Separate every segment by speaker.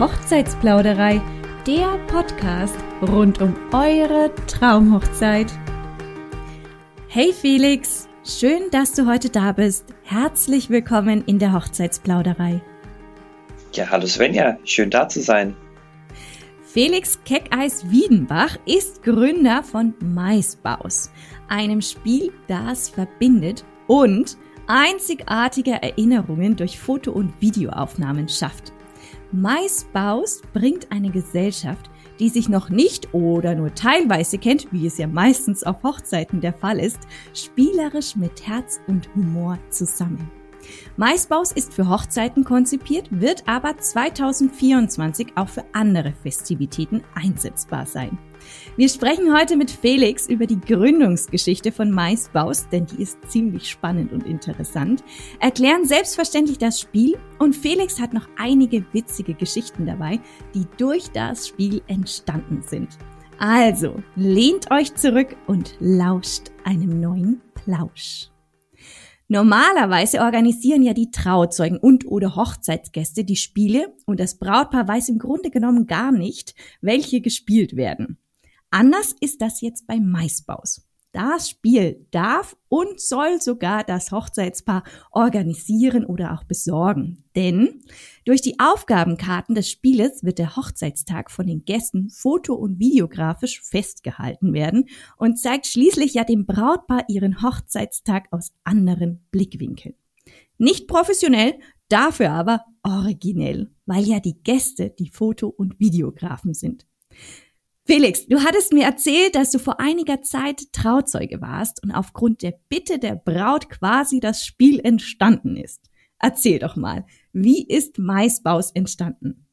Speaker 1: Hochzeitsplauderei, der Podcast rund um eure Traumhochzeit. Hey Felix, schön, dass du heute da bist. Herzlich willkommen in der Hochzeitsplauderei.
Speaker 2: Ja, hallo Svenja, schön da zu sein.
Speaker 1: Felix Keckeis Wiedenbach ist Gründer von Maisbaus, einem Spiel, das verbindet und einzigartige Erinnerungen durch Foto- und Videoaufnahmen schafft. Maisbaus bringt eine Gesellschaft, die sich noch nicht oder nur teilweise kennt, wie es ja meistens auf Hochzeiten der Fall ist, spielerisch mit Herz und Humor zusammen. Maisbaus ist für Hochzeiten konzipiert, wird aber 2024 auch für andere Festivitäten einsetzbar sein. Wir sprechen heute mit Felix über die Gründungsgeschichte von Maisbaus, denn die ist ziemlich spannend und interessant, erklären selbstverständlich das Spiel und Felix hat noch einige witzige Geschichten dabei, die durch das Spiel entstanden sind. Also, lehnt euch zurück und lauscht einem neuen Plausch. Normalerweise organisieren ja die Trauzeugen und oder Hochzeitsgäste die Spiele und das Brautpaar weiß im Grunde genommen gar nicht, welche gespielt werden. Anders ist das jetzt bei Maisbaus. Das Spiel darf und soll sogar das Hochzeitspaar organisieren oder auch besorgen. Denn durch die Aufgabenkarten des Spieles wird der Hochzeitstag von den Gästen foto- und videografisch festgehalten werden und zeigt schließlich ja dem Brautpaar ihren Hochzeitstag aus anderen Blickwinkeln. Nicht professionell, dafür aber originell, weil ja die Gäste die Foto- und Videografen sind. Felix, du hattest mir erzählt, dass du vor einiger Zeit Trauzeuge warst und aufgrund der Bitte der Braut quasi das Spiel entstanden ist. Erzähl doch mal, wie ist Maisbaus entstanden?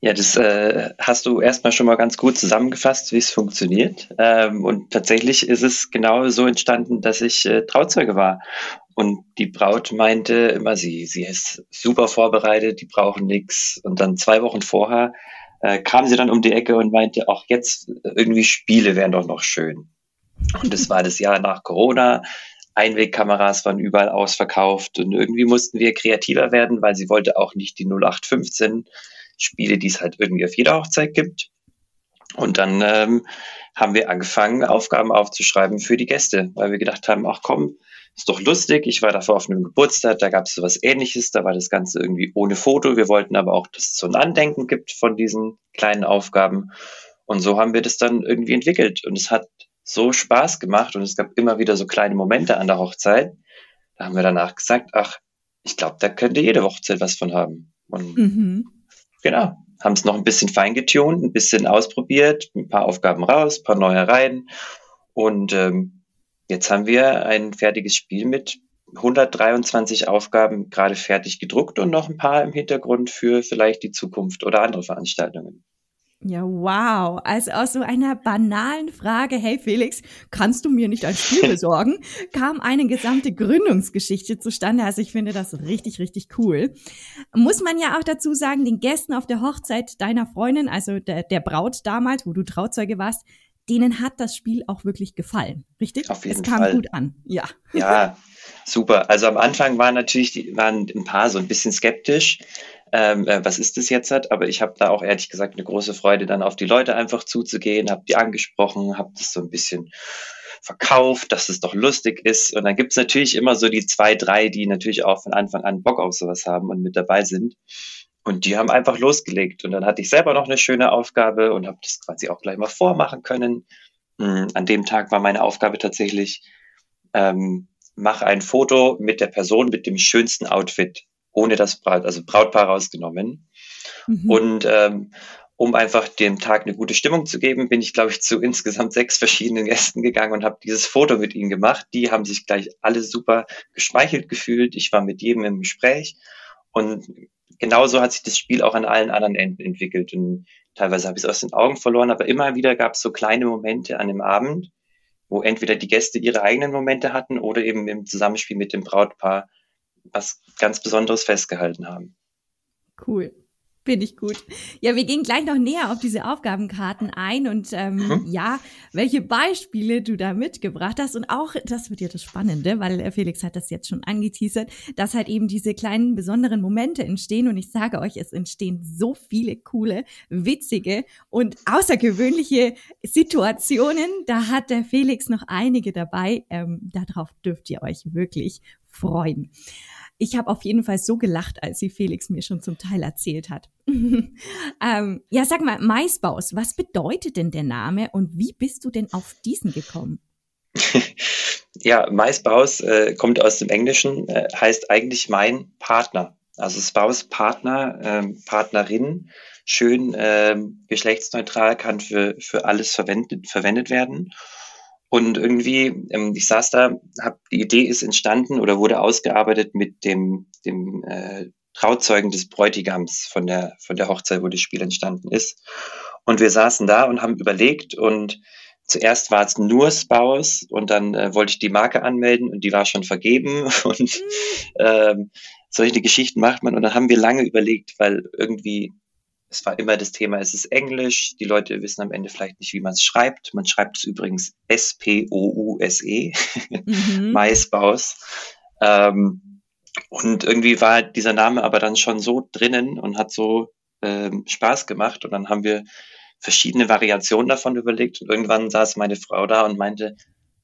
Speaker 2: Ja, das äh, hast du erstmal schon mal ganz gut zusammengefasst, wie es funktioniert. Ähm, und tatsächlich ist es genau so entstanden, dass ich äh, Trauzeuge war. Und die Braut meinte immer, sie, sie ist super vorbereitet, die brauchen nichts. Und dann zwei Wochen vorher äh, kam sie dann um die Ecke und meinte, auch jetzt irgendwie Spiele wären doch noch schön. Und es war das Jahr nach Corona. Einwegkameras waren überall ausverkauft und irgendwie mussten wir kreativer werden, weil sie wollte auch nicht die 0815 Spiele, die es halt irgendwie auf jeder Hochzeit gibt. Und dann ähm, haben wir angefangen, Aufgaben aufzuschreiben für die Gäste, weil wir gedacht haben, ach komm, ist doch lustig. Ich war davor auf einem Geburtstag, da gab es sowas ähnliches, da war das Ganze irgendwie ohne Foto. Wir wollten aber auch, dass es so ein Andenken gibt von diesen kleinen Aufgaben. Und so haben wir das dann irgendwie entwickelt. Und es hat so Spaß gemacht und es gab immer wieder so kleine Momente an der Hochzeit. Da haben wir danach gesagt, ach, ich glaube, da könnte jede Hochzeit was von haben. Und mhm. genau, haben es noch ein bisschen feingetunt, ein bisschen ausprobiert, ein paar Aufgaben raus, ein paar neue rein. Und ähm, Jetzt haben wir ein fertiges Spiel mit 123 Aufgaben gerade fertig gedruckt und noch ein paar im Hintergrund für vielleicht die Zukunft oder andere Veranstaltungen.
Speaker 1: Ja, wow. Also aus so einer banalen Frage, hey Felix, kannst du mir nicht ein Spiel besorgen, kam eine gesamte Gründungsgeschichte zustande. Also ich finde das richtig, richtig cool. Muss man ja auch dazu sagen, den Gästen auf der Hochzeit deiner Freundin, also der, der Braut damals, wo du Trauzeuge warst, denen hat das Spiel auch wirklich gefallen, richtig?
Speaker 2: Auf jeden
Speaker 1: es kam
Speaker 2: Fall.
Speaker 1: gut an, ja.
Speaker 2: Ja, super. Also am Anfang waren natürlich die, waren ein paar so ein bisschen skeptisch. Ähm, äh, was ist das jetzt hat? Aber ich habe da auch ehrlich gesagt eine große Freude, dann auf die Leute einfach zuzugehen, habe die angesprochen, habe das so ein bisschen verkauft, dass es doch lustig ist. Und dann gibt's natürlich immer so die zwei, drei, die natürlich auch von Anfang an Bock auf sowas haben und mit dabei sind. Und die haben einfach losgelegt. Und dann hatte ich selber noch eine schöne Aufgabe und habe das quasi auch gleich mal vormachen können. Mhm. An dem Tag war meine Aufgabe tatsächlich, ähm, mach ein Foto mit der Person mit dem schönsten Outfit, ohne das Braut, also Brautpaar rausgenommen. Mhm. Und ähm, um einfach dem Tag eine gute Stimmung zu geben, bin ich, glaube ich, zu insgesamt sechs verschiedenen Gästen gegangen und habe dieses Foto mit ihnen gemacht. Die haben sich gleich alle super geschmeichelt gefühlt. Ich war mit jedem im Gespräch und genauso hat sich das Spiel auch an allen anderen Enden entwickelt. Und teilweise habe ich es aus den Augen verloren, aber immer wieder gab es so kleine Momente an dem Abend, wo entweder die Gäste ihre eigenen Momente hatten oder eben im Zusammenspiel mit dem Brautpaar was ganz Besonderes festgehalten haben.
Speaker 1: Cool. Finde ich gut. Ja, wir gehen gleich noch näher auf diese Aufgabenkarten ein und ähm, mhm. ja, welche Beispiele du da mitgebracht hast. Und auch, das wird ja das Spannende, weil äh, Felix hat das jetzt schon angeteasert, dass halt eben diese kleinen besonderen Momente entstehen. Und ich sage euch, es entstehen so viele coole, witzige und außergewöhnliche Situationen. Da hat der Felix noch einige dabei. Ähm, darauf dürft ihr euch wirklich freuen. Ich habe auf jeden Fall so gelacht, als sie Felix mir schon zum Teil erzählt hat. ähm, ja, sag mal, Maisbaus, was bedeutet denn der Name und wie bist du denn auf diesen gekommen?
Speaker 2: ja, Maisbaus äh, kommt aus dem Englischen, äh, heißt eigentlich mein Partner. Also Spouse, Partner, ähm, Partnerin, schön ähm, geschlechtsneutral, kann für, für alles verwendet, verwendet werden. Und irgendwie, ähm, ich saß da, hab, die Idee ist entstanden oder wurde ausgearbeitet mit dem, dem äh, Trauzeugen des Bräutigams von der, von der Hochzeit, wo das Spiel entstanden ist. Und wir saßen da und haben überlegt und zuerst war es nur Spouse und dann äh, wollte ich die Marke anmelden und die war schon vergeben. Und ähm, solche Geschichten macht man. Und dann haben wir lange überlegt, weil irgendwie es war immer das Thema, es ist Englisch. Die Leute wissen am Ende vielleicht nicht, wie man es schreibt. Man schreibt es übrigens S-P-O-U-S-E, mhm. Maisbaus. Ähm, und irgendwie war dieser Name aber dann schon so drinnen und hat so ähm, Spaß gemacht. Und dann haben wir verschiedene Variationen davon überlegt. Und irgendwann saß meine Frau da und meinte,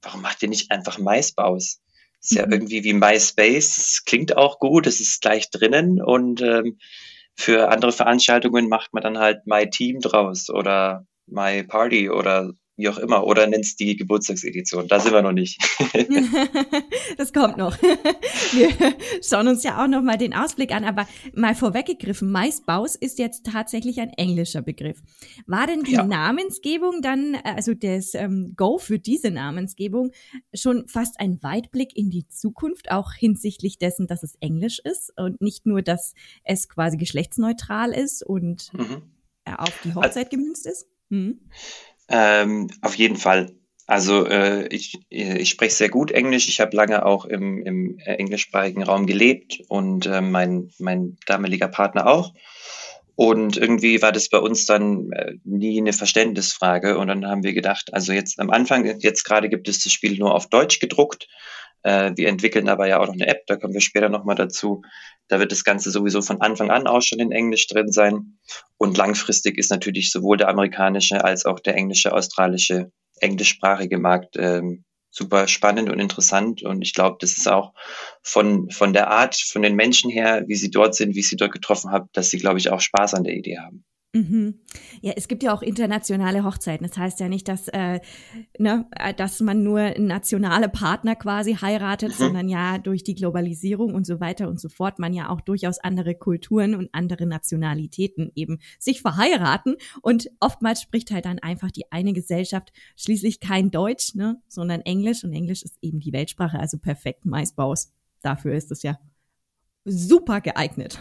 Speaker 2: warum macht ihr nicht einfach Maisbaus? Ist ja mhm. irgendwie wie MySpace, klingt auch gut, es ist gleich drinnen und ähm, für andere Veranstaltungen macht man dann halt My Team draus oder My Party oder wie auch immer, oder nennst die Geburtstagsedition. Da sind wir noch nicht.
Speaker 1: das kommt noch. Wir schauen uns ja auch noch mal den Ausblick an, aber mal vorweggegriffen, Maisbaus ist jetzt tatsächlich ein englischer Begriff. War denn die ja. Namensgebung dann, also das ähm, Go für diese Namensgebung, schon fast ein Weitblick in die Zukunft, auch hinsichtlich dessen, dass es Englisch ist und nicht nur, dass es quasi geschlechtsneutral ist und mhm. auf die Hochzeit gemünzt ist? Mhm.
Speaker 2: Ähm, auf jeden Fall. Also äh, ich, ich spreche sehr gut Englisch. Ich habe lange auch im, im englischsprachigen Raum gelebt und äh, mein, mein damaliger Partner auch. Und irgendwie war das bei uns dann äh, nie eine Verständnisfrage. Und dann haben wir gedacht, also jetzt am Anfang, jetzt gerade gibt es das Spiel nur auf Deutsch gedruckt. Äh, wir entwickeln aber ja auch noch eine App, da kommen wir später nochmal dazu. Da wird das Ganze sowieso von Anfang an auch schon in Englisch drin sein. Und langfristig ist natürlich sowohl der amerikanische als auch der englische, australische, englischsprachige Markt ähm, super spannend und interessant. Und ich glaube, das ist auch von, von der Art, von den Menschen her, wie sie dort sind, wie ich sie dort getroffen habe, dass sie, glaube ich, auch Spaß an der Idee haben.
Speaker 1: Mhm. Ja, es gibt ja auch internationale Hochzeiten. Das heißt ja nicht, dass, äh, ne, äh, dass man nur nationale Partner quasi heiratet, mhm. sondern ja durch die Globalisierung und so weiter und so fort man ja auch durchaus andere Kulturen und andere Nationalitäten eben sich verheiraten. Und oftmals spricht halt dann einfach die eine Gesellschaft schließlich kein Deutsch, ne, sondern Englisch. Und Englisch ist eben die Weltsprache, also perfekt Maisbaus. Dafür ist es ja super geeignet.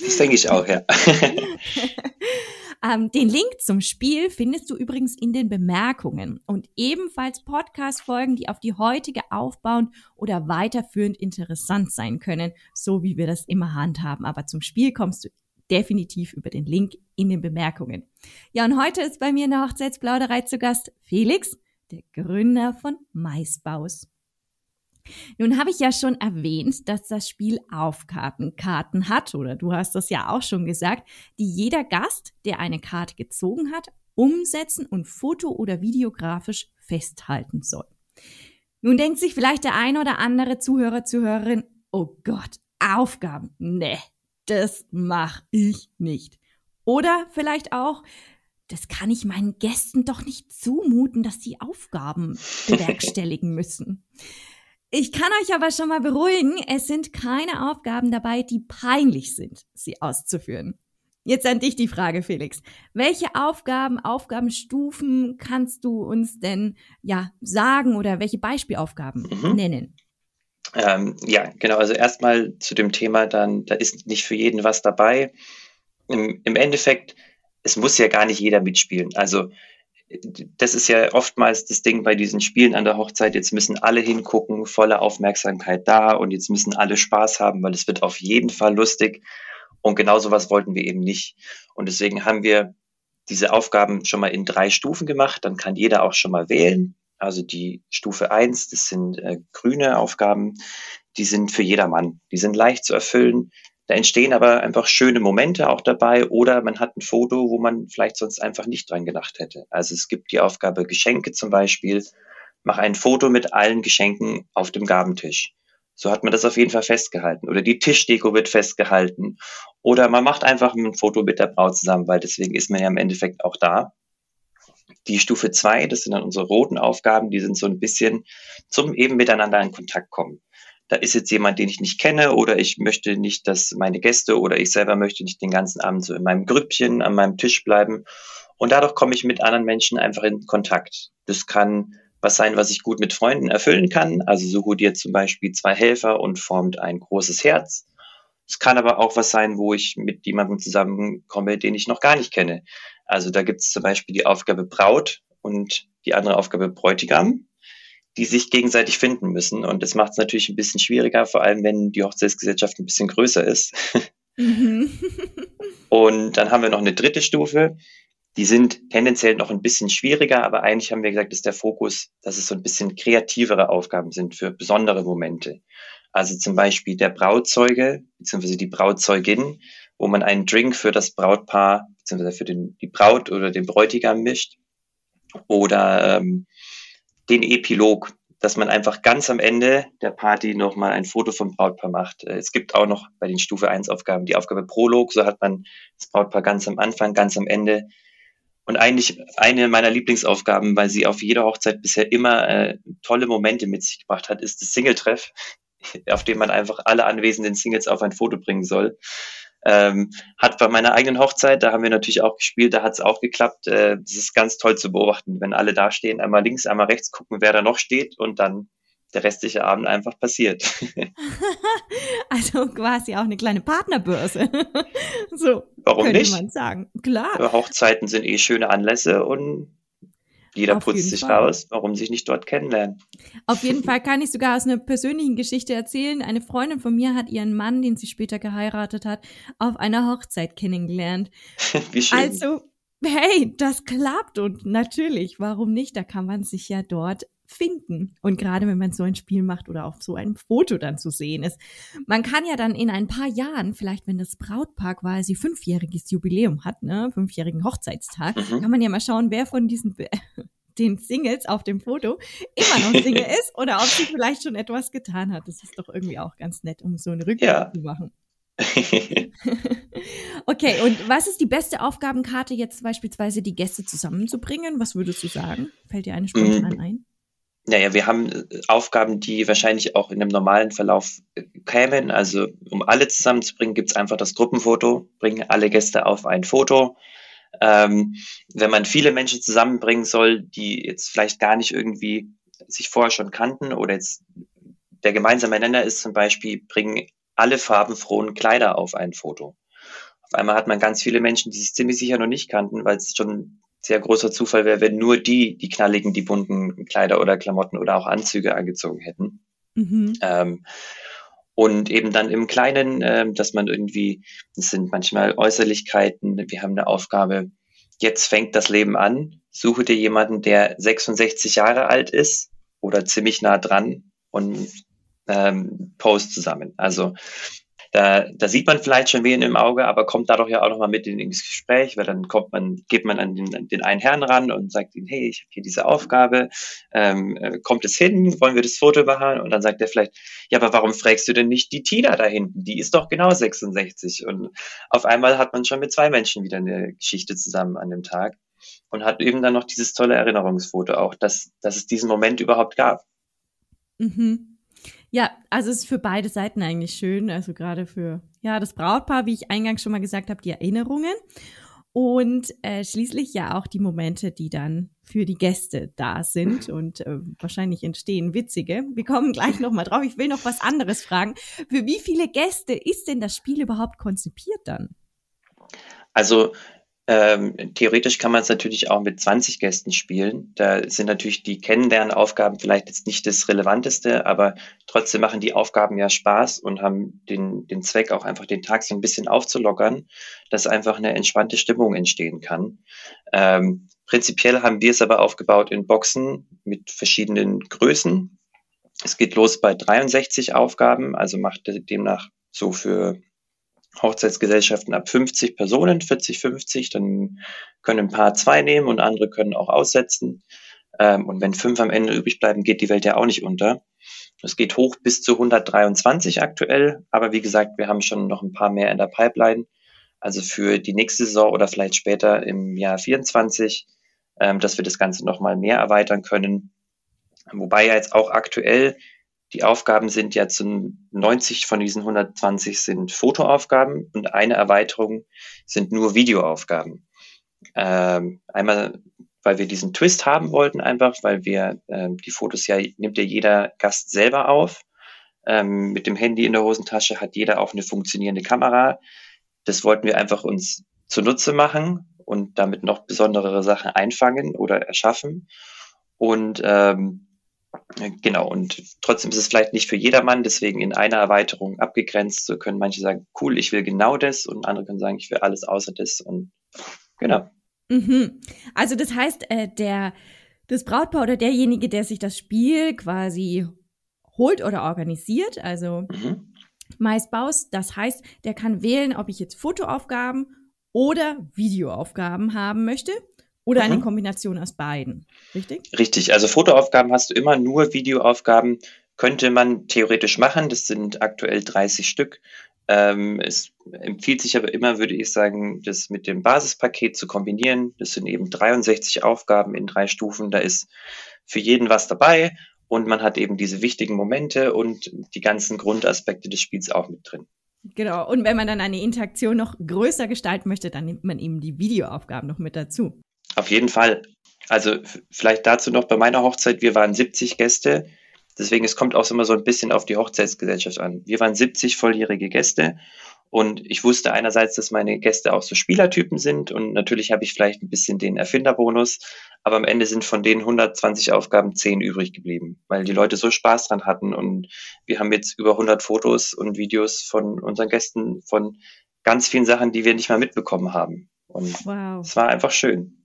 Speaker 2: Das denke ich auch, ja.
Speaker 1: ähm, den Link zum Spiel findest du übrigens in den Bemerkungen und ebenfalls Podcast-Folgen, die auf die heutige aufbauen oder weiterführend interessant sein können, so wie wir das immer handhaben. Aber zum Spiel kommst du definitiv über den Link in den Bemerkungen. Ja, und heute ist bei mir in der Hochzeitsplauderei zu Gast Felix, der Gründer von Maisbaus. Nun habe ich ja schon erwähnt, dass das Spiel Aufkartenkarten hat, oder du hast das ja auch schon gesagt, die jeder Gast, der eine Karte gezogen hat, umsetzen und foto- oder videografisch festhalten soll. Nun denkt sich vielleicht der ein oder andere Zuhörer, Zuhörerin, oh Gott, Aufgaben, ne, das mache ich nicht. Oder vielleicht auch, das kann ich meinen Gästen doch nicht zumuten, dass sie Aufgaben bewerkstelligen müssen. Ich kann euch aber schon mal beruhigen, es sind keine Aufgaben dabei, die peinlich sind, sie auszuführen. Jetzt an dich die Frage, Felix. Welche Aufgaben, Aufgabenstufen kannst du uns denn ja sagen oder welche Beispielaufgaben mhm. nennen?
Speaker 2: Ähm, ja, genau. Also erstmal zu dem Thema dann, da ist nicht für jeden was dabei. Im, Im Endeffekt, es muss ja gar nicht jeder mitspielen. Also das ist ja oftmals das Ding bei diesen Spielen an der Hochzeit. Jetzt müssen alle hingucken, volle Aufmerksamkeit da und jetzt müssen alle Spaß haben, weil es wird auf jeden Fall lustig. Und genau sowas wollten wir eben nicht. Und deswegen haben wir diese Aufgaben schon mal in drei Stufen gemacht. Dann kann jeder auch schon mal wählen. Also die Stufe eins, das sind äh, grüne Aufgaben, die sind für jedermann. Die sind leicht zu erfüllen. Da entstehen aber einfach schöne Momente auch dabei oder man hat ein Foto, wo man vielleicht sonst einfach nicht dran gedacht hätte. Also es gibt die Aufgabe Geschenke zum Beispiel. Mach ein Foto mit allen Geschenken auf dem Gabentisch. So hat man das auf jeden Fall festgehalten. Oder die Tischdeko wird festgehalten. Oder man macht einfach ein Foto mit der Braut zusammen, weil deswegen ist man ja im Endeffekt auch da. Die Stufe zwei, das sind dann unsere roten Aufgaben, die sind so ein bisschen zum eben miteinander in Kontakt kommen. Da ist jetzt jemand, den ich nicht kenne, oder ich möchte nicht, dass meine Gäste oder ich selber möchte nicht den ganzen Abend so in meinem Grüppchen an meinem Tisch bleiben. Und dadurch komme ich mit anderen Menschen einfach in Kontakt. Das kann was sein, was ich gut mit Freunden erfüllen kann. Also suche dir zum Beispiel zwei Helfer und formt ein großes Herz. Es kann aber auch was sein, wo ich mit jemandem zusammenkomme, den ich noch gar nicht kenne. Also da gibt es zum Beispiel die Aufgabe Braut und die andere Aufgabe Bräutigam, die sich gegenseitig finden müssen. Und das macht es natürlich ein bisschen schwieriger, vor allem wenn die Hochzeitsgesellschaft ein bisschen größer ist. Mhm. und dann haben wir noch eine dritte Stufe. Die sind tendenziell noch ein bisschen schwieriger, aber eigentlich haben wir gesagt, dass der Fokus, dass es so ein bisschen kreativere Aufgaben sind für besondere Momente. Also zum Beispiel der Brautzeuge bzw. die Brautzeugin, wo man einen Drink für das Brautpaar bzw. für den, die Braut oder den Bräutigam mischt. Oder ähm, den Epilog, dass man einfach ganz am Ende der Party nochmal ein Foto vom Brautpaar macht. Äh, es gibt auch noch bei den Stufe 1 Aufgaben die Aufgabe Prolog, so hat man das Brautpaar ganz am Anfang, ganz am Ende. Und eigentlich eine meiner Lieblingsaufgaben, weil sie auf jeder Hochzeit bisher immer äh, tolle Momente mit sich gebracht hat, ist das Single-Treff auf dem man einfach alle anwesenden Singles auf ein Foto bringen soll. Ähm, hat bei meiner eigenen Hochzeit, da haben wir natürlich auch gespielt, da hat es auch geklappt. Äh, das ist ganz toll zu beobachten, wenn alle da stehen, einmal links, einmal rechts gucken, wer da noch steht und dann der restliche Abend einfach passiert.
Speaker 1: also quasi auch eine kleine Partnerbörse. so
Speaker 2: Warum
Speaker 1: könnte
Speaker 2: nicht?
Speaker 1: man sagen. Klar.
Speaker 2: Hochzeiten sind eh schöne Anlässe und jeder Auf putzt sich Fall. raus, warum sich nicht dort kennenlernen.
Speaker 1: Auf jeden Fall kann ich sogar aus einer persönlichen Geschichte erzählen. Eine Freundin von mir hat ihren Mann, den sie später geheiratet hat, auf einer Hochzeit kennengelernt.
Speaker 2: Wie schön.
Speaker 1: Also, hey, das klappt und natürlich, warum nicht? Da kann man sich ja dort finden. Und gerade wenn man so ein Spiel macht oder auf so einem Foto dann zu sehen ist. Man kann ja dann in ein paar Jahren, vielleicht wenn das Brautpaar quasi fünfjähriges Jubiläum hat, ne, fünfjährigen Hochzeitstag, mhm. kann man ja mal schauen, wer von diesen den Singles auf dem Foto immer noch Single ist oder ob sie vielleicht schon etwas getan hat. Das ist doch irgendwie auch ganz nett, um so eine Rückblick ja. zu machen. okay, und was ist die beste Aufgabenkarte jetzt beispielsweise die Gäste zusammenzubringen? Was würdest du sagen? Fällt dir eine spontan mm. ein?
Speaker 2: Naja, wir haben äh, Aufgaben, die wahrscheinlich auch in einem normalen Verlauf äh, kämen. Also um alle zusammenzubringen, gibt's einfach das Gruppenfoto, bringen alle Gäste auf ein Foto. Ähm, wenn man viele Menschen zusammenbringen soll, die jetzt vielleicht gar nicht irgendwie sich vorher schon kannten oder jetzt der gemeinsame Nenner ist zum Beispiel, bringen alle farbenfrohen Kleider auf ein Foto. Auf einmal hat man ganz viele Menschen, die sich ziemlich sicher noch nicht kannten, weil es schon sehr großer Zufall wäre, wenn nur die die knalligen, die bunten Kleider oder Klamotten oder auch Anzüge angezogen hätten. Mhm. Ähm, und eben dann im Kleinen, äh, dass man irgendwie, das sind manchmal Äußerlichkeiten, wir haben eine Aufgabe, jetzt fängt das Leben an, suche dir jemanden, der 66 Jahre alt ist oder ziemlich nah dran und ähm, post zusammen. Also da, da sieht man vielleicht schon wen im Auge, aber kommt dadurch ja auch nochmal mit in, ins Gespräch, weil dann kommt man, geht man an den, den einen Herrn ran und sagt ihm, hey, ich habe hier diese Aufgabe, ähm, äh, kommt es hin, wollen wir das Foto machen? Und dann sagt er vielleicht, ja, aber warum fragst du denn nicht die Tina da hinten? Die ist doch genau 66. Und auf einmal hat man schon mit zwei Menschen wieder eine Geschichte zusammen an dem Tag und hat eben dann noch dieses tolle Erinnerungsfoto auch, dass, dass es diesen Moment überhaupt gab.
Speaker 1: Mhm. Ja, also es ist für beide Seiten eigentlich schön. Also gerade für ja das Brautpaar, wie ich eingangs schon mal gesagt habe, die Erinnerungen und äh, schließlich ja auch die Momente, die dann für die Gäste da sind und äh, wahrscheinlich entstehen witzige. Wir kommen gleich noch mal drauf. Ich will noch was anderes fragen. Für wie viele Gäste ist denn das Spiel überhaupt konzipiert dann?
Speaker 2: Also Ähm, theoretisch kann man es natürlich auch mit 20 Gästen spielen. Da sind natürlich die Kennenlernaufgaben vielleicht jetzt nicht das Relevanteste, aber trotzdem machen die Aufgaben ja Spaß und haben den, den Zweck auch einfach den Tag so ein bisschen aufzulockern, dass einfach eine entspannte Stimmung entstehen kann. Ähm, prinzipiell haben wir es aber aufgebaut in Boxen mit verschiedenen Größen. Es geht los bei 63 Aufgaben, also macht demnach so für Hochzeitsgesellschaften ab 50 Personen, 40, 50, dann können ein paar zwei nehmen und andere können auch aussetzen. Ähm, und wenn fünf am Ende übrig bleiben, geht die Welt ja auch nicht unter. Es geht hoch bis zu 123 aktuell, aber wie gesagt, wir haben schon noch ein paar mehr in der Pipeline. Also für die nächste Saison oder vielleicht später im Jahr 24, ähm, dass wir das Ganze nochmal mehr erweitern können. Wobei ja jetzt auch aktuell die Aufgaben sind ja zu 90 von diesen 120 sind Fotoaufgaben und eine Erweiterung sind nur Videoaufgaben. Ähm, einmal, weil wir diesen Twist haben wollten, einfach, weil wir ähm, die Fotos ja nimmt ja jeder Gast selber auf. Ähm, mit dem Handy in der Hosentasche hat jeder auch eine funktionierende Kamera. Das wollten wir einfach uns zunutze machen und damit noch besondere Sachen einfangen oder erschaffen. Und ähm, Genau, und trotzdem ist es vielleicht nicht für jedermann, deswegen in einer Erweiterung abgegrenzt. So können manche sagen, cool, ich will genau das und andere können sagen, ich will alles außer das und genau.
Speaker 1: Mhm. Also das heißt, äh, der, das Brautpaar oder derjenige, der sich das Spiel quasi holt oder organisiert, also mhm. meist baust, das heißt, der kann wählen, ob ich jetzt Fotoaufgaben oder Videoaufgaben haben möchte. Oder eine mhm. Kombination aus beiden, richtig?
Speaker 2: Richtig, also Fotoaufgaben hast du immer, nur Videoaufgaben könnte man theoretisch machen. Das sind aktuell 30 Stück. Ähm, es empfiehlt sich aber immer, würde ich sagen, das mit dem Basispaket zu kombinieren. Das sind eben 63 Aufgaben in drei Stufen. Da ist für jeden was dabei und man hat eben diese wichtigen Momente und die ganzen Grundaspekte des Spiels auch mit drin.
Speaker 1: Genau. Und wenn man dann eine Interaktion noch größer gestalten möchte, dann nimmt man eben die Videoaufgaben noch mit dazu.
Speaker 2: Auf jeden Fall. Also vielleicht dazu noch bei meiner Hochzeit, wir waren 70 Gäste. Deswegen, es kommt auch immer so ein bisschen auf die Hochzeitsgesellschaft an. Wir waren 70 volljährige Gäste und ich wusste einerseits, dass meine Gäste auch so Spielertypen sind und natürlich habe ich vielleicht ein bisschen den Erfinderbonus, aber am Ende sind von den 120 Aufgaben 10 übrig geblieben, weil die Leute so Spaß dran hatten und wir haben jetzt über 100 Fotos und Videos von unseren Gästen von ganz vielen Sachen, die wir nicht mal mitbekommen haben. Und wow. es war einfach schön.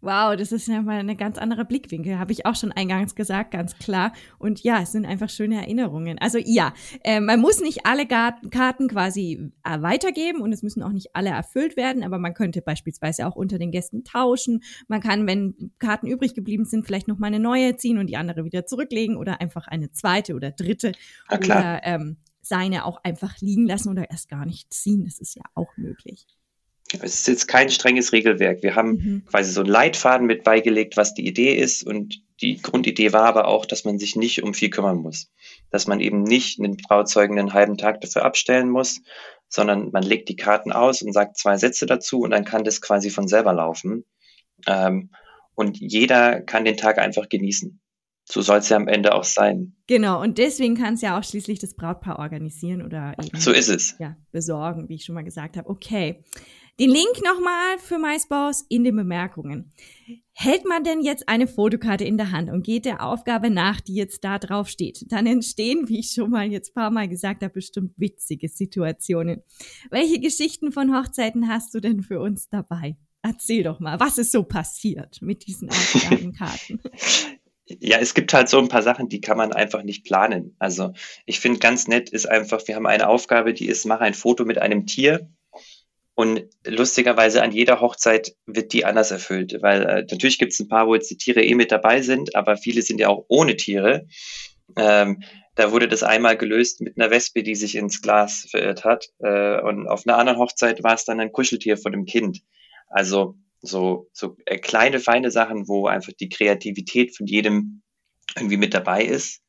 Speaker 1: Wow, das ist ja mal eine ganz andere Blickwinkel, habe ich auch schon eingangs gesagt, ganz klar. Und ja, es sind einfach schöne Erinnerungen. Also ja, äh, man muss nicht alle Karten quasi äh, weitergeben und es müssen auch nicht alle erfüllt werden, aber man könnte beispielsweise auch unter den Gästen tauschen. Man kann, wenn Karten übrig geblieben sind, vielleicht noch mal eine neue ziehen und die andere wieder zurücklegen oder einfach eine zweite oder dritte.
Speaker 2: Ja. Oder ähm,
Speaker 1: seine auch einfach liegen lassen oder erst gar nicht ziehen. Das ist ja auch möglich.
Speaker 2: Es ist jetzt kein strenges Regelwerk. Wir haben mhm. quasi so einen Leitfaden mit beigelegt, was die Idee ist. Und die Grundidee war aber auch, dass man sich nicht um viel kümmern muss. Dass man eben nicht einen Trauzeugen einen halben Tag dafür abstellen muss, sondern man legt die Karten aus und sagt zwei Sätze dazu und dann kann das quasi von selber laufen. Ähm, und jeder kann den Tag einfach genießen. So soll es ja am Ende auch sein.
Speaker 1: Genau, und deswegen kann es ja auch schließlich das Brautpaar organisieren oder eben
Speaker 2: so ist es.
Speaker 1: Ja, besorgen, wie ich schon mal gesagt habe. Okay. Den Link nochmal für MySpace in den Bemerkungen. Hält man denn jetzt eine Fotokarte in der Hand und geht der Aufgabe nach, die jetzt da drauf steht, dann entstehen, wie ich schon mal jetzt paar Mal gesagt habe, bestimmt witzige Situationen. Welche Geschichten von Hochzeiten hast du denn für uns dabei? Erzähl doch mal, was ist so passiert mit diesen Aufgabenkarten?
Speaker 2: Ja, es gibt halt so ein paar Sachen, die kann man einfach nicht planen. Also ich finde ganz nett ist einfach, wir haben eine Aufgabe, die ist, mach ein Foto mit einem Tier und lustigerweise an jeder Hochzeit wird die anders erfüllt, weil äh, natürlich gibt es ein paar, wo jetzt die Tiere eh mit dabei sind, aber viele sind ja auch ohne Tiere. Ähm, da wurde das einmal gelöst mit einer Wespe, die sich ins Glas verirrt hat. Äh, und auf einer anderen Hochzeit war es dann ein Kuscheltier von dem Kind. Also so, so äh, kleine, feine Sachen, wo einfach die Kreativität von jedem irgendwie mit dabei ist.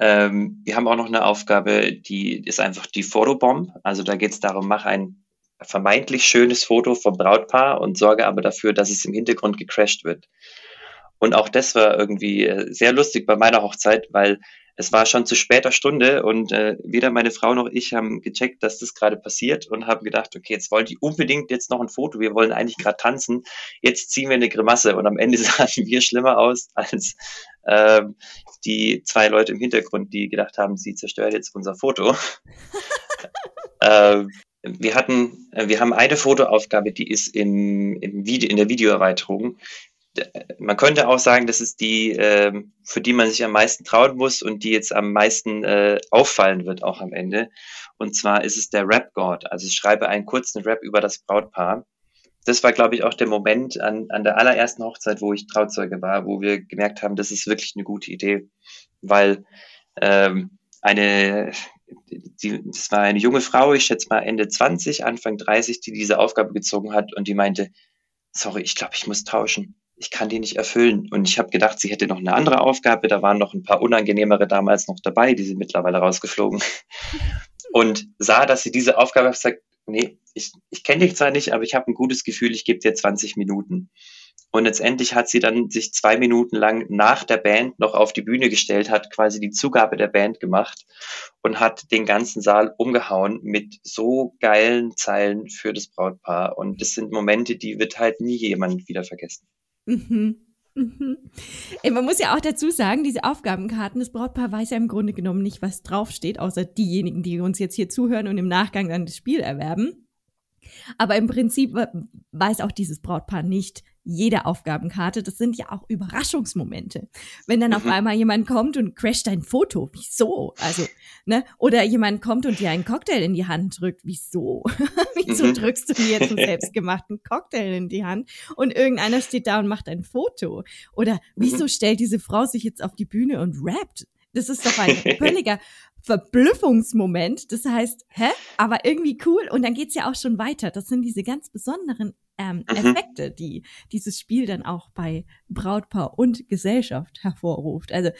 Speaker 2: Ähm, wir haben auch noch eine Aufgabe, die ist einfach die Fotobomb. Also da geht es darum, mach ein vermeintlich schönes Foto vom Brautpaar und sorge aber dafür, dass es im Hintergrund gecrashed wird. Und auch das war irgendwie äh, sehr lustig bei meiner Hochzeit, weil es war schon zu später Stunde und äh, weder meine Frau noch ich haben gecheckt, dass das gerade passiert und haben gedacht, okay, jetzt wollen die unbedingt jetzt noch ein Foto, wir wollen eigentlich gerade tanzen, jetzt ziehen wir eine Grimasse und am Ende sahen wir schlimmer aus als ähm, die zwei Leute im Hintergrund, die gedacht haben, sie zerstören jetzt unser Foto. ähm, wir hatten, äh, wir haben eine Fotoaufgabe, die ist im, im Video, in der Videoerweiterung man könnte auch sagen, das ist die, äh, für die man sich am meisten trauen muss und die jetzt am meisten äh, auffallen wird auch am Ende. Und zwar ist es der Rap God. Also ich schreibe einen kurzen Rap über das Brautpaar. Das war, glaube ich, auch der Moment an, an der allerersten Hochzeit, wo ich Trauzeuge war, wo wir gemerkt haben, das ist wirklich eine gute Idee, weil ähm, eine, die, das war eine junge Frau, ich schätze mal Ende 20, Anfang 30, die diese Aufgabe gezogen hat und die meinte, sorry, ich glaube, ich muss tauschen ich kann die nicht erfüllen. Und ich habe gedacht, sie hätte noch eine andere Aufgabe. Da waren noch ein paar unangenehmere damals noch dabei, die sind mittlerweile rausgeflogen. Und sah, dass sie diese Aufgabe hat, gesagt, nee, ich, ich kenne dich zwar nicht, aber ich habe ein gutes Gefühl, ich gebe dir 20 Minuten. Und letztendlich hat sie dann sich zwei Minuten lang nach der Band noch auf die Bühne gestellt, hat quasi die Zugabe der Band gemacht und hat den ganzen Saal umgehauen mit so geilen Zeilen für das Brautpaar. Und das sind Momente, die wird halt nie jemand wieder vergessen. Mhm.
Speaker 1: Mhm. Man muss ja auch dazu sagen, diese Aufgabenkarten, das Brautpaar weiß ja im Grunde genommen nicht, was draufsteht, außer diejenigen, die uns jetzt hier zuhören und im Nachgang dann das Spiel erwerben. Aber im Prinzip weiß auch dieses Brautpaar nicht, jede Aufgabenkarte, das sind ja auch Überraschungsmomente. Wenn dann auf mhm. einmal jemand kommt und crasht dein Foto, wieso? Also, ne? Oder jemand kommt und dir einen Cocktail in die Hand drückt, wieso? wieso mhm. drückst du mir jetzt einen selbstgemachten Cocktail in die Hand und irgendeiner steht da und macht ein Foto? Oder wieso mhm. stellt diese Frau sich jetzt auf die Bühne und rappt? Das ist doch ein völliger Verblüffungsmoment. Das heißt, hä? Aber irgendwie cool. Und dann geht's ja auch schon weiter. Das sind diese ganz besonderen ähm, mhm. Effekte, die dieses Spiel dann auch bei Brautpaar und Gesellschaft hervorruft. Also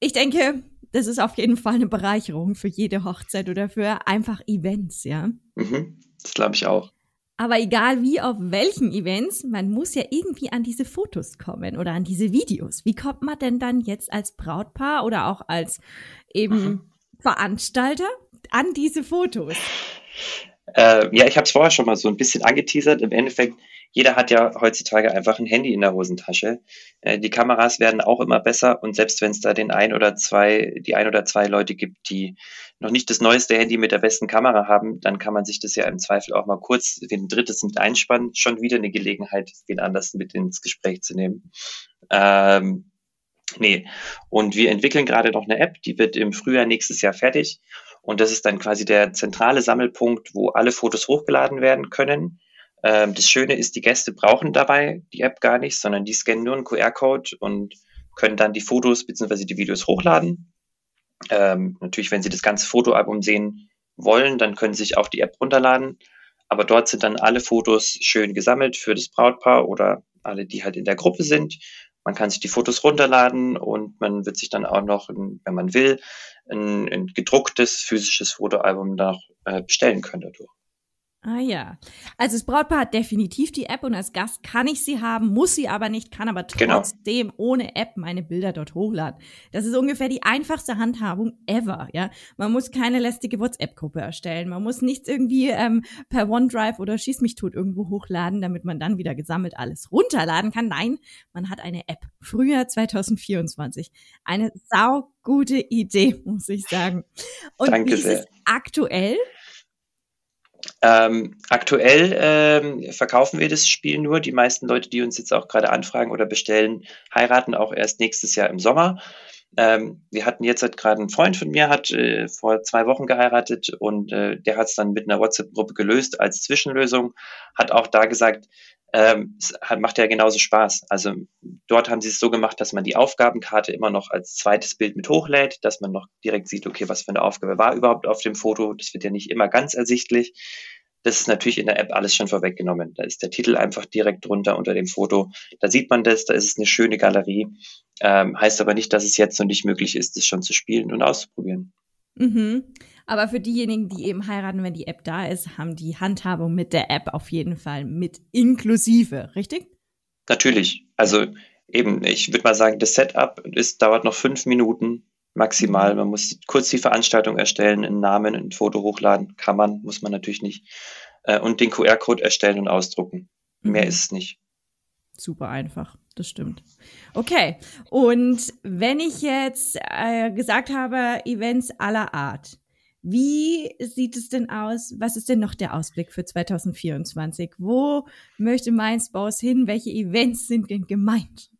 Speaker 1: ich denke, das ist auf jeden Fall eine Bereicherung für jede Hochzeit oder für einfach Events, ja.
Speaker 2: Mhm, das glaube ich auch.
Speaker 1: Aber egal wie, auf welchen Events, man muss ja irgendwie an diese Fotos kommen oder an diese Videos. Wie kommt man denn dann jetzt als Brautpaar oder auch als eben mhm. Veranstalter an diese Fotos?
Speaker 2: Äh, ja, ich habe es vorher schon mal so ein bisschen angeteasert. Im Endeffekt, jeder hat ja heutzutage einfach ein Handy in der Hosentasche. Äh, die Kameras werden auch immer besser und selbst wenn es da den ein oder zwei, die ein oder zwei Leute gibt, die noch nicht das neueste Handy mit der besten Kamera haben, dann kann man sich das ja im Zweifel auch mal kurz den drittes mit einspannen. Schon wieder eine Gelegenheit, den anders mit ins Gespräch zu nehmen. Ähm, nee. Und wir entwickeln gerade noch eine App, die wird im Frühjahr nächstes Jahr fertig. Und das ist dann quasi der zentrale Sammelpunkt, wo alle Fotos hochgeladen werden können. Ähm, das Schöne ist, die Gäste brauchen dabei die App gar nicht, sondern die scannen nur einen QR-Code und können dann die Fotos bzw. die Videos hochladen. Ähm, natürlich, wenn Sie das ganze Fotoalbum sehen wollen, dann können Sie sich auch die App runterladen. Aber dort sind dann alle Fotos schön gesammelt für das Brautpaar oder alle, die halt in der Gruppe sind. Man kann sich die Fotos runterladen und man wird sich dann auch noch, wenn man will, ein, ein gedrucktes physisches Fotoalbum noch äh, bestellen können dadurch.
Speaker 1: Ah ja. Also das Brautpaar hat definitiv die App und als Gast kann ich sie haben, muss sie aber nicht, kann aber genau. trotzdem genau. ohne App meine Bilder dort hochladen. Das ist ungefähr die einfachste Handhabung ever, ja. Man muss keine lästige WhatsApp-Gruppe erstellen. Man muss nichts irgendwie ähm, per OneDrive oder Schieß mich tot irgendwo hochladen, damit man dann wieder gesammelt alles runterladen kann. Nein, man hat eine App. Frühjahr 2024. Eine saugute Idee, muss ich sagen. Und Danke wie sehr. ist es aktuell?
Speaker 2: Ähm, aktuell ähm, verkaufen wir das Spiel nur. Die meisten Leute, die uns jetzt auch gerade anfragen oder bestellen, heiraten auch erst nächstes Jahr im Sommer. Ähm, wir hatten jetzt halt gerade einen Freund von mir, hat äh, vor zwei Wochen geheiratet und äh, der hat es dann mit einer WhatsApp-Gruppe gelöst als Zwischenlösung, hat auch da gesagt, ähm, hat, macht ja genauso Spaß. Also dort haben sie es so gemacht, dass man die Aufgabenkarte immer noch als zweites Bild mit hochlädt, dass man noch direkt sieht, okay, was für eine Aufgabe war überhaupt auf dem Foto. Das wird ja nicht immer ganz ersichtlich. Das ist natürlich in der App alles schon vorweggenommen. Da ist der Titel einfach direkt drunter unter dem Foto. Da sieht man das, da ist es eine schöne Galerie. Ähm, heißt aber nicht, dass es jetzt noch nicht möglich ist, das schon zu spielen und auszuprobieren.
Speaker 1: Mhm. Aber für diejenigen, die eben heiraten, wenn die App da ist, haben die Handhabung mit der App auf jeden Fall mit inklusive, richtig?
Speaker 2: Natürlich. Also eben, ich würde mal sagen, das Setup ist, dauert noch fünf Minuten maximal. Man muss kurz die Veranstaltung erstellen, einen Namen, ein Foto hochladen. Kann man, muss man natürlich nicht. Äh, und den QR-Code erstellen und ausdrucken. Mhm. Mehr ist es nicht.
Speaker 1: Super einfach, das stimmt. Okay, und wenn ich jetzt äh, gesagt habe, Events aller Art, wie sieht es denn aus? Was ist denn noch der Ausblick für 2024? Wo möchte Mainz Baus hin? Welche Events sind denn gemeint?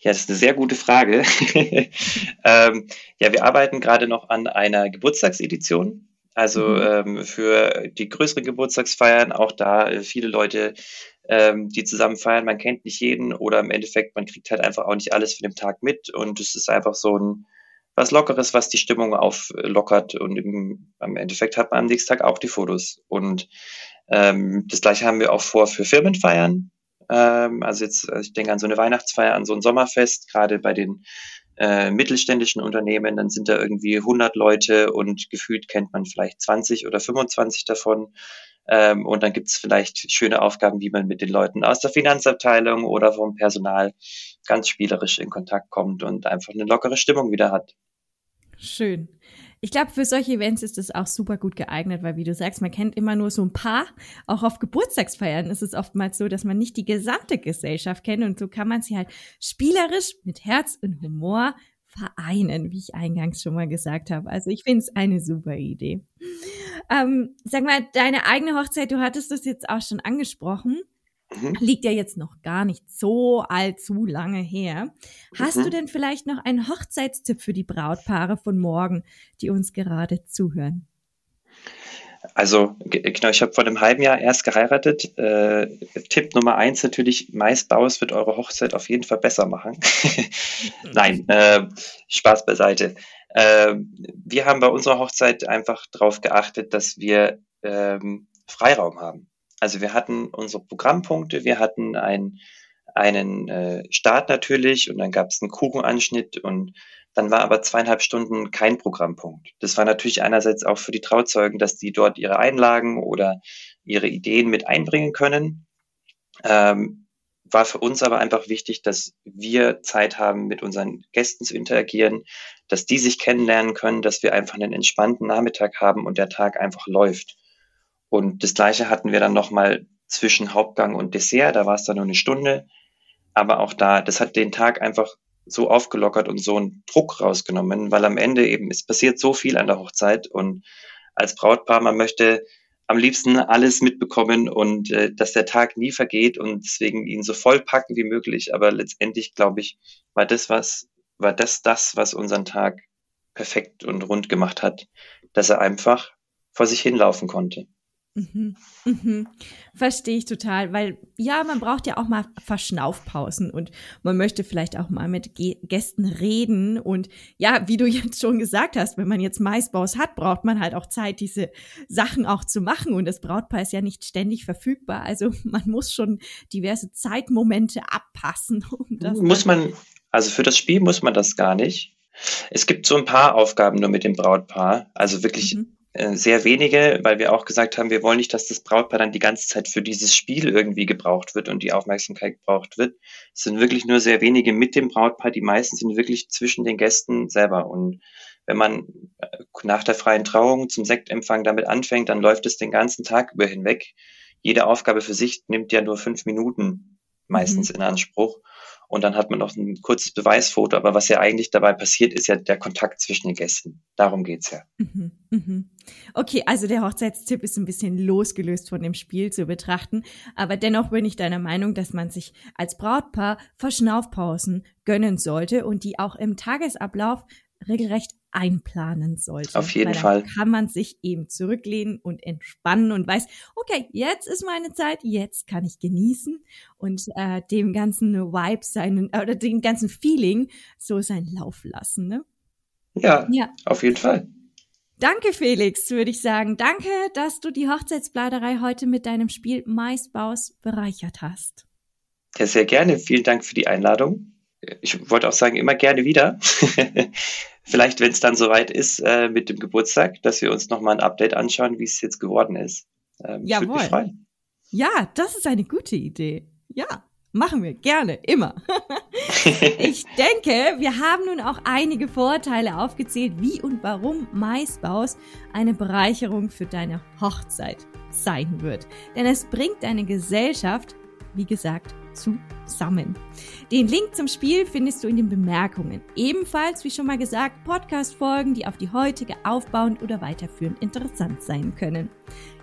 Speaker 2: Ja, das ist eine sehr gute Frage. ähm, ja, wir arbeiten gerade noch an einer Geburtstagsedition. Also mhm. ähm, für die größeren Geburtstagsfeiern, auch da äh, viele Leute, ähm, die zusammen feiern. Man kennt nicht jeden oder im Endeffekt, man kriegt halt einfach auch nicht alles für den Tag mit. Und es ist einfach so ein was Lockeres, was die Stimmung auflockert. Und im, am Endeffekt hat man am nächsten Tag auch die Fotos. Und ähm, das gleiche haben wir auch vor für Firmenfeiern. Ähm, also jetzt, also ich denke an so eine Weihnachtsfeier, an so ein Sommerfest, gerade bei den äh, mittelständischen Unternehmen, dann sind da irgendwie 100 Leute und gefühlt kennt man vielleicht 20 oder 25 davon. Ähm, und dann gibt es vielleicht schöne Aufgaben, wie man mit den Leuten aus der Finanzabteilung oder vom Personal ganz spielerisch in Kontakt kommt und einfach eine lockere Stimmung wieder hat.
Speaker 1: Schön. Ich glaube, für solche Events ist es auch super gut geeignet, weil wie du sagst, man kennt immer nur so ein paar. Auch auf Geburtstagsfeiern ist es oftmals so, dass man nicht die gesamte Gesellschaft kennt und so kann man sie halt spielerisch mit Herz und Humor vereinen, wie ich eingangs schon mal gesagt habe. Also ich finde es eine super Idee. Ähm, sag mal, deine eigene Hochzeit, du hattest das jetzt auch schon angesprochen. Mhm. Liegt ja jetzt noch gar nicht so allzu lange her. Hast mhm. du denn vielleicht noch einen Hochzeitstipp für die Brautpaare von morgen, die uns gerade zuhören?
Speaker 2: Also genau, ich habe vor einem halben Jahr erst geheiratet. Äh, Tipp Nummer eins natürlich, Maisbaus wird eure Hochzeit auf jeden Fall besser machen. Nein, äh, Spaß beiseite. Äh, wir haben bei unserer Hochzeit einfach darauf geachtet, dass wir ähm, Freiraum haben. Also wir hatten unsere Programmpunkte, wir hatten ein, einen äh, Start natürlich und dann gab es einen Kuchenanschnitt und dann war aber zweieinhalb Stunden kein Programmpunkt. Das war natürlich einerseits auch für die Trauzeugen, dass die dort ihre Einlagen oder ihre Ideen mit einbringen können. Ähm, war für uns aber einfach wichtig, dass wir Zeit haben, mit unseren Gästen zu interagieren, dass die sich kennenlernen können, dass wir einfach einen entspannten Nachmittag haben und der Tag einfach läuft. Und das Gleiche hatten wir dann nochmal zwischen Hauptgang und Dessert, da war es dann nur eine Stunde. Aber auch da, das hat den Tag einfach so aufgelockert und so einen Druck rausgenommen, weil am Ende eben, es passiert so viel an der Hochzeit und als Brautpaar, man möchte am liebsten alles mitbekommen und äh, dass der Tag nie vergeht und deswegen ihn so voll packen wie möglich. Aber letztendlich, glaube ich, war das was, war das das, was unseren Tag perfekt und rund gemacht hat, dass er einfach vor sich hinlaufen konnte.
Speaker 1: Mhm, mhm. Verstehe ich total, weil ja, man braucht ja auch mal Verschnaufpausen und man möchte vielleicht auch mal mit G Gästen reden und ja, wie du jetzt schon gesagt hast, wenn man jetzt Maisbaus hat, braucht man halt auch Zeit, diese Sachen auch zu machen und das Brautpaar ist ja nicht ständig verfügbar, also man muss schon diverse Zeitmomente abpassen.
Speaker 2: Um muss man, also für das Spiel muss man das gar nicht. Es gibt so ein paar Aufgaben nur mit dem Brautpaar, also wirklich mhm sehr wenige, weil wir auch gesagt haben, wir wollen nicht, dass das Brautpaar dann die ganze Zeit für dieses Spiel irgendwie gebraucht wird und die Aufmerksamkeit gebraucht wird. Es sind wirklich nur sehr wenige mit dem Brautpaar, die meisten sind wirklich zwischen den Gästen selber. Und wenn man äh, nach der freien Trauung zum Sektempfang damit anfängt, dann läuft es den ganzen Tag über hinweg. Jede Aufgabe für sich nimmt ja nur fünf Minuten meistens mhm. in Anspruch und dann hat man noch ein kurzes Beweisfoto. Aber was ja eigentlich dabei passiert, ist ja der Kontakt zwischen den Gästen. Darum geht's ja. Mhm,
Speaker 1: mhm. Okay, also der Hochzeitstipp ist ein bisschen losgelöst von dem Spiel zu betrachten. Aber dennoch bin ich deiner Meinung, dass man sich als Brautpaar Verschnaufpausen gönnen sollte und die auch im Tagesablauf regelrecht einplanen sollte.
Speaker 2: Auf jeden Fall.
Speaker 1: kann man sich eben zurücklehnen und entspannen und weiß, okay, jetzt ist meine Zeit, jetzt kann ich genießen und äh, dem ganzen Vibe seinen oder dem ganzen Feeling so seinen Lauf lassen. Ne?
Speaker 2: Ja, ja, auf jeden Fall.
Speaker 1: Danke, Felix, würde ich sagen. Danke, dass du die Hochzeitsbladerei heute mit deinem Spiel Maisbaus bereichert hast.
Speaker 2: Ja, sehr gerne. Vielen Dank für die Einladung. Ich wollte auch sagen, immer gerne wieder. vielleicht, wenn es dann soweit ist äh, mit dem Geburtstag, dass wir uns nochmal ein Update anschauen, wie es jetzt geworden ist.
Speaker 1: Ähm, Jawohl. Ja, das ist eine gute Idee. Ja, Machen wir gerne, immer. ich denke, wir haben nun auch einige Vorteile aufgezählt, wie und warum Maisbaus eine Bereicherung für deine Hochzeit sein wird. Denn es bringt deine Gesellschaft, wie gesagt, zusammen. Den Link zum Spiel findest du in den Bemerkungen. Ebenfalls, wie schon mal gesagt, Podcast-Folgen, die auf die heutige aufbauend oder weiterführend interessant sein können.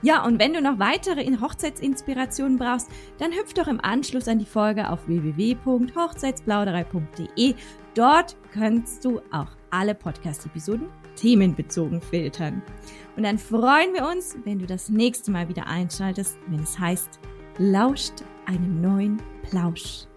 Speaker 1: Ja, und wenn du noch weitere Hochzeitsinspirationen brauchst, dann hüpf doch im Anschluss an die Folge auf www.hochzeitsplauderei.de. Dort kannst du auch alle Podcast-Episoden themenbezogen filtern. Und dann freuen wir uns, wenn du das nächste Mal wieder einschaltest, wenn es heißt, lauscht einem neuen Plausch.